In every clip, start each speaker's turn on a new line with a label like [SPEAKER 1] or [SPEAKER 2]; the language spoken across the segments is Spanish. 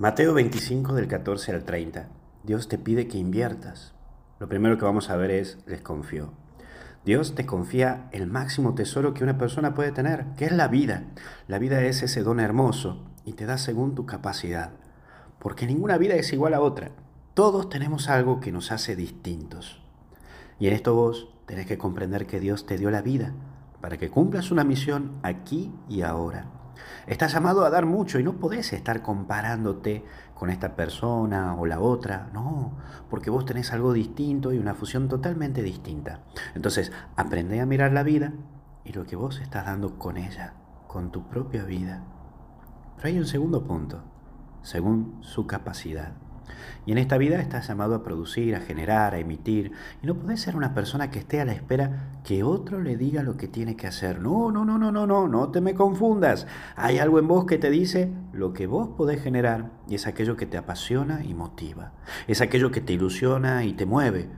[SPEAKER 1] Mateo 25 del 14 al 30. Dios te pide que inviertas. Lo primero que vamos a ver es, les confío. Dios te confía el máximo tesoro que una persona puede tener, que es la vida. La vida es ese don hermoso y te da según tu capacidad. Porque ninguna vida es igual a otra. Todos tenemos algo que nos hace distintos. Y en esto vos tenés que comprender que Dios te dio la vida para que cumplas una misión aquí y ahora. Estás llamado a dar mucho y no podés estar comparándote con esta persona o la otra, no, porque vos tenés algo distinto y una fusión totalmente distinta. Entonces, aprende a mirar la vida y lo que vos estás dando con ella, con tu propia vida. Pero hay un segundo punto, según su capacidad. Y en esta vida estás llamado a producir, a generar, a emitir. Y no puedes ser una persona que esté a la espera que otro le diga lo que tiene que hacer. No, no, no, no, no, no, no te me confundas. Hay algo en vos que te dice lo que vos podés generar y es aquello que te apasiona y motiva. Es aquello que te ilusiona y te mueve.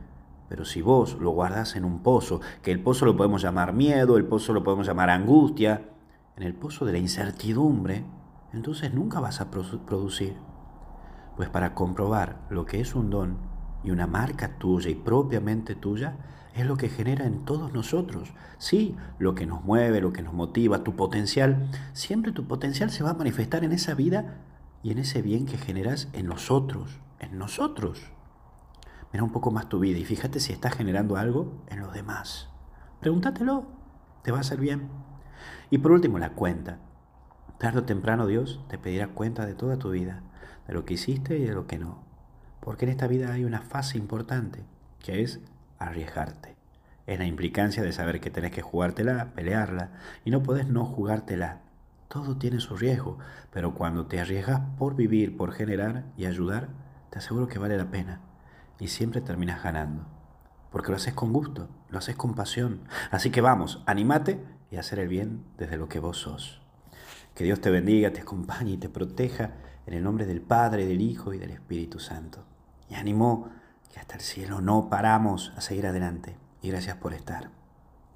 [SPEAKER 1] Pero si vos lo guardas en un pozo, que el pozo lo podemos llamar miedo, el pozo lo podemos llamar angustia, en el pozo de la incertidumbre, entonces nunca vas a producir. Pues para comprobar lo que es un don y una marca tuya y propiamente tuya, es lo que genera en todos nosotros. Sí, lo que nos mueve, lo que nos motiva, tu potencial. Siempre tu potencial se va a manifestar en esa vida y en ese bien que generas en nosotros, en nosotros. Mira un poco más tu vida y fíjate si estás generando algo en los demás. Pregúntatelo, te va a hacer bien. Y por último, la cuenta. Tarde o temprano Dios te pedirá cuenta de toda tu vida de lo que hiciste y de lo que no. Porque en esta vida hay una fase importante, que es arriesgarte. Es la implicancia de saber que tenés que jugártela, pelearla, y no podés no jugártela. Todo tiene su riesgo, pero cuando te arriesgas por vivir, por generar y ayudar, te aseguro que vale la pena. Y siempre terminas ganando. Porque lo haces con gusto, lo haces con pasión. Así que vamos, animate y hacer el bien desde lo que vos sos. Que Dios te bendiga, te acompañe y te proteja en el nombre del Padre, del Hijo y del Espíritu Santo. Y ánimo que hasta el cielo no paramos a seguir adelante. Y gracias por estar.